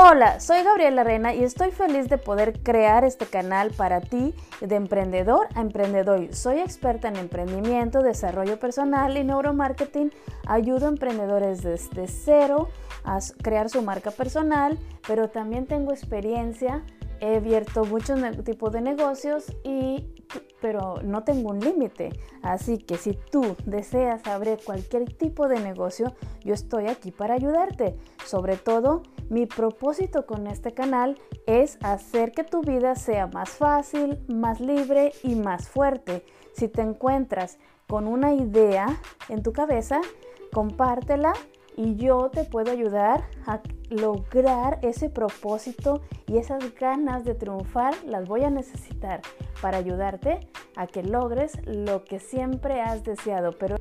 Hola, soy Gabriela Reina y estoy feliz de poder crear este canal para ti de emprendedor a emprendedor. Soy experta en emprendimiento, desarrollo personal y neuromarketing. Ayudo a emprendedores desde cero a crear su marca personal, pero también tengo experiencia he abierto muchos tipos de negocios y pero no tengo un límite. Así que si tú deseas abrir cualquier tipo de negocio, yo estoy aquí para ayudarte. Sobre todo, mi propósito con este canal es hacer que tu vida sea más fácil, más libre y más fuerte. Si te encuentras con una idea en tu cabeza, compártela y yo te puedo ayudar a lograr ese propósito y esas ganas de triunfar las voy a necesitar para ayudarte a que logres lo que siempre has deseado. Pero